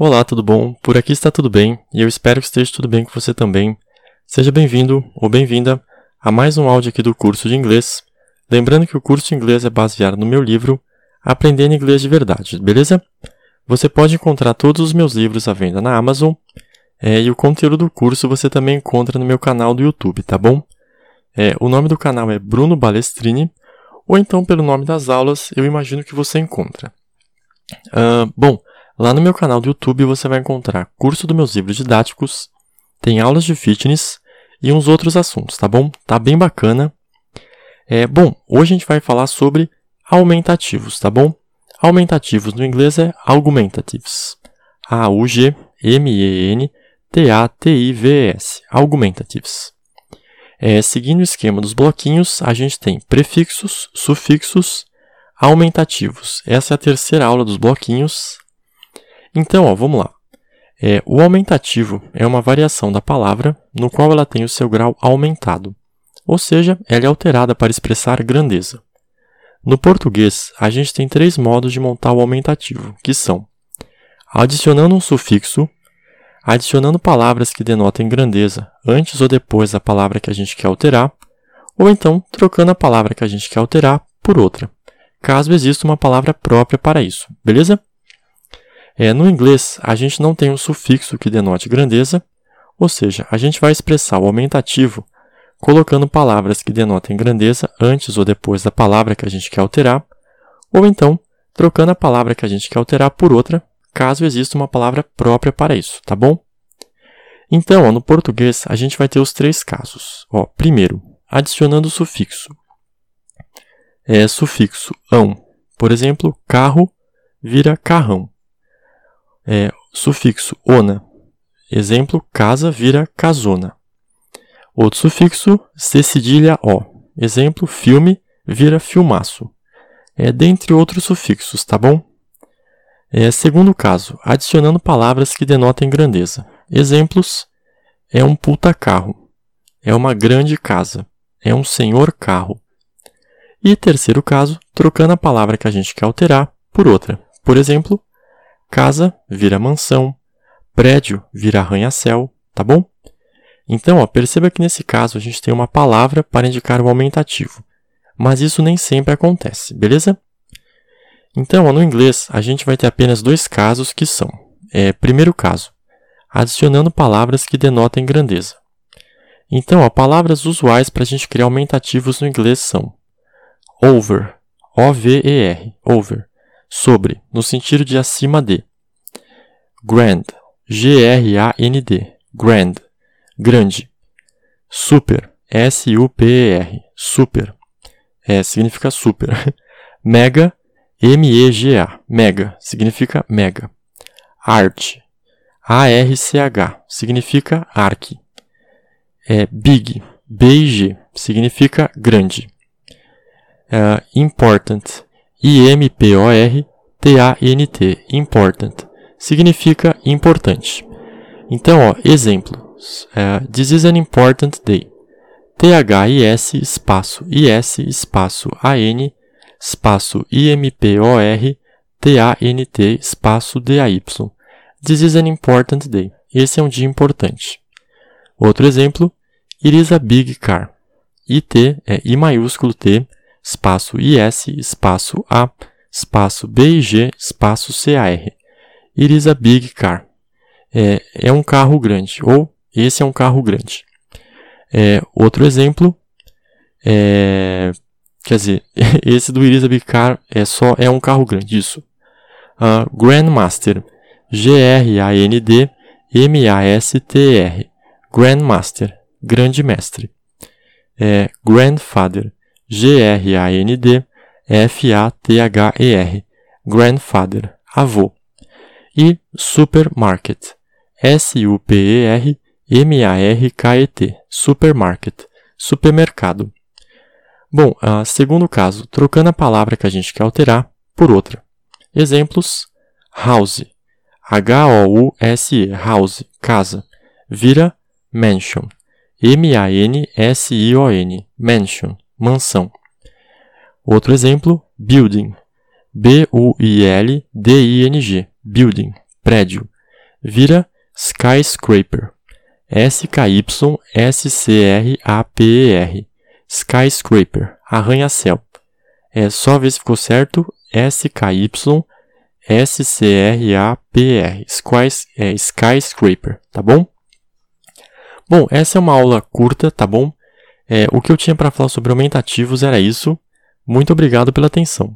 Olá, tudo bom? Por aqui está tudo bem e eu espero que esteja tudo bem com você também. Seja bem-vindo ou bem-vinda a mais um áudio aqui do curso de inglês. Lembrando que o curso de inglês é baseado no meu livro Aprendendo Inglês de Verdade, beleza? Você pode encontrar todos os meus livros à venda na Amazon é, e o conteúdo do curso você também encontra no meu canal do YouTube, tá bom? É, o nome do canal é Bruno Balestrini ou então pelo nome das aulas eu imagino que você encontra. Uh, bom, lá no meu canal do YouTube você vai encontrar curso dos meus livros didáticos, tem aulas de fitness e uns outros assuntos, tá bom? Tá bem bacana. É, bom, hoje a gente vai falar sobre aumentativos, tá bom? Aumentativos no inglês é. A-U-G-M-E-N-T-A-T-I-V-E-S. Argumentatives. É, seguindo o esquema dos bloquinhos, a gente tem prefixos, sufixos, aumentativos. Essa é a terceira aula dos bloquinhos. Então, ó, vamos lá. É, o aumentativo é uma variação da palavra no qual ela tem o seu grau aumentado, ou seja, ela é alterada para expressar grandeza. No português, a gente tem três modos de montar o aumentativo, que são adicionando um sufixo, adicionando palavras que denotem grandeza antes ou depois da palavra que a gente quer alterar, ou então trocando a palavra que a gente quer alterar por outra caso exista uma palavra própria para isso, beleza? É, no inglês, a gente não tem um sufixo que denote grandeza, ou seja, a gente vai expressar o aumentativo colocando palavras que denotem grandeza antes ou depois da palavra que a gente quer alterar, ou então trocando a palavra que a gente quer alterar por outra, caso exista uma palavra própria para isso, tá bom? Então, ó, no português, a gente vai ter os três casos. Ó, primeiro, adicionando o sufixo é sufixo ão. Por exemplo, carro vira carrão. É, sufixo ona. Exemplo, casa vira casona. Outro sufixo, C cedilha O. Exemplo, filme vira filmaço. É, dentre outros sufixos, tá bom? É, segundo caso, adicionando palavras que denotem grandeza. Exemplos, é um puta carro. É uma grande casa. É um senhor carro. E terceiro caso, trocando a palavra que a gente quer alterar por outra. Por exemplo, casa vira mansão, prédio vira arranha-céu, tá bom? Então, ó, perceba que nesse caso a gente tem uma palavra para indicar o aumentativo, mas isso nem sempre acontece, beleza? Então, ó, no inglês, a gente vai ter apenas dois casos que são, é, primeiro caso, adicionando palavras que denotem grandeza. Então, ó, palavras usuais para a gente criar aumentativos no inglês são over, O-V-E-R, over, sobre, no sentido de acima de. Grand, G-R-A-N-D, grand, grande. Super, S-U-P-E-R, super, é, significa super. Mega, M-E-G-A, mega, significa mega. Art, A-R-C-H, significa arc. É, big, B-I-G, significa grande uh, important. I-M-P-O-R-T-A-N-T. Important. Significa importante. Então, ó, exemplos. Uh, This is an important day. T-H-I-S espaço I-S espaço A-N espaço I-M-P-O-R-T-A-N-T espaço D-A-Y. This is an important day. Esse é um dia importante. Outro exemplo. It is a big car. IT é I maiúsculo T espaço IS, espaço A, espaço BIG, espaço CAR. It is a big car. É, é um carro grande, ou esse é um carro grande. É, outro exemplo, é, quer dizer, esse do It is a big car é só é um carro grande, isso. Uh, Grandmaster, G-R-A-N-D-M-A-S-T-R, Grandmaster, grande mestre. É, grandfather, G-R-A-N-D-F-A-T-H-E-R, grandfather, avô. E supermarket, S-U-P-E-R-M-A-R-K-E-T, supermarket, supermercado. Bom, uh, segundo caso, trocando a palavra que a gente quer alterar por outra. Exemplos: house, H-O-U-S-E, house, casa, vira mansion, M-A-N-S-I-O-N, mansion, mansão. Outro exemplo, building. B-U-I-L-D-I-N-G, building, prédio. vira skyscraper. S-K-Y-S-C-R-A-P-E-R. Skyscraper. Arranha-céu. É só ver se ficou certo. S-K-Y-S-C-R-A-P-R. É, skyscraper, tá bom? Bom, essa é uma aula curta, tá bom? É, o que eu tinha para falar sobre aumentativos era isso. Muito obrigado pela atenção.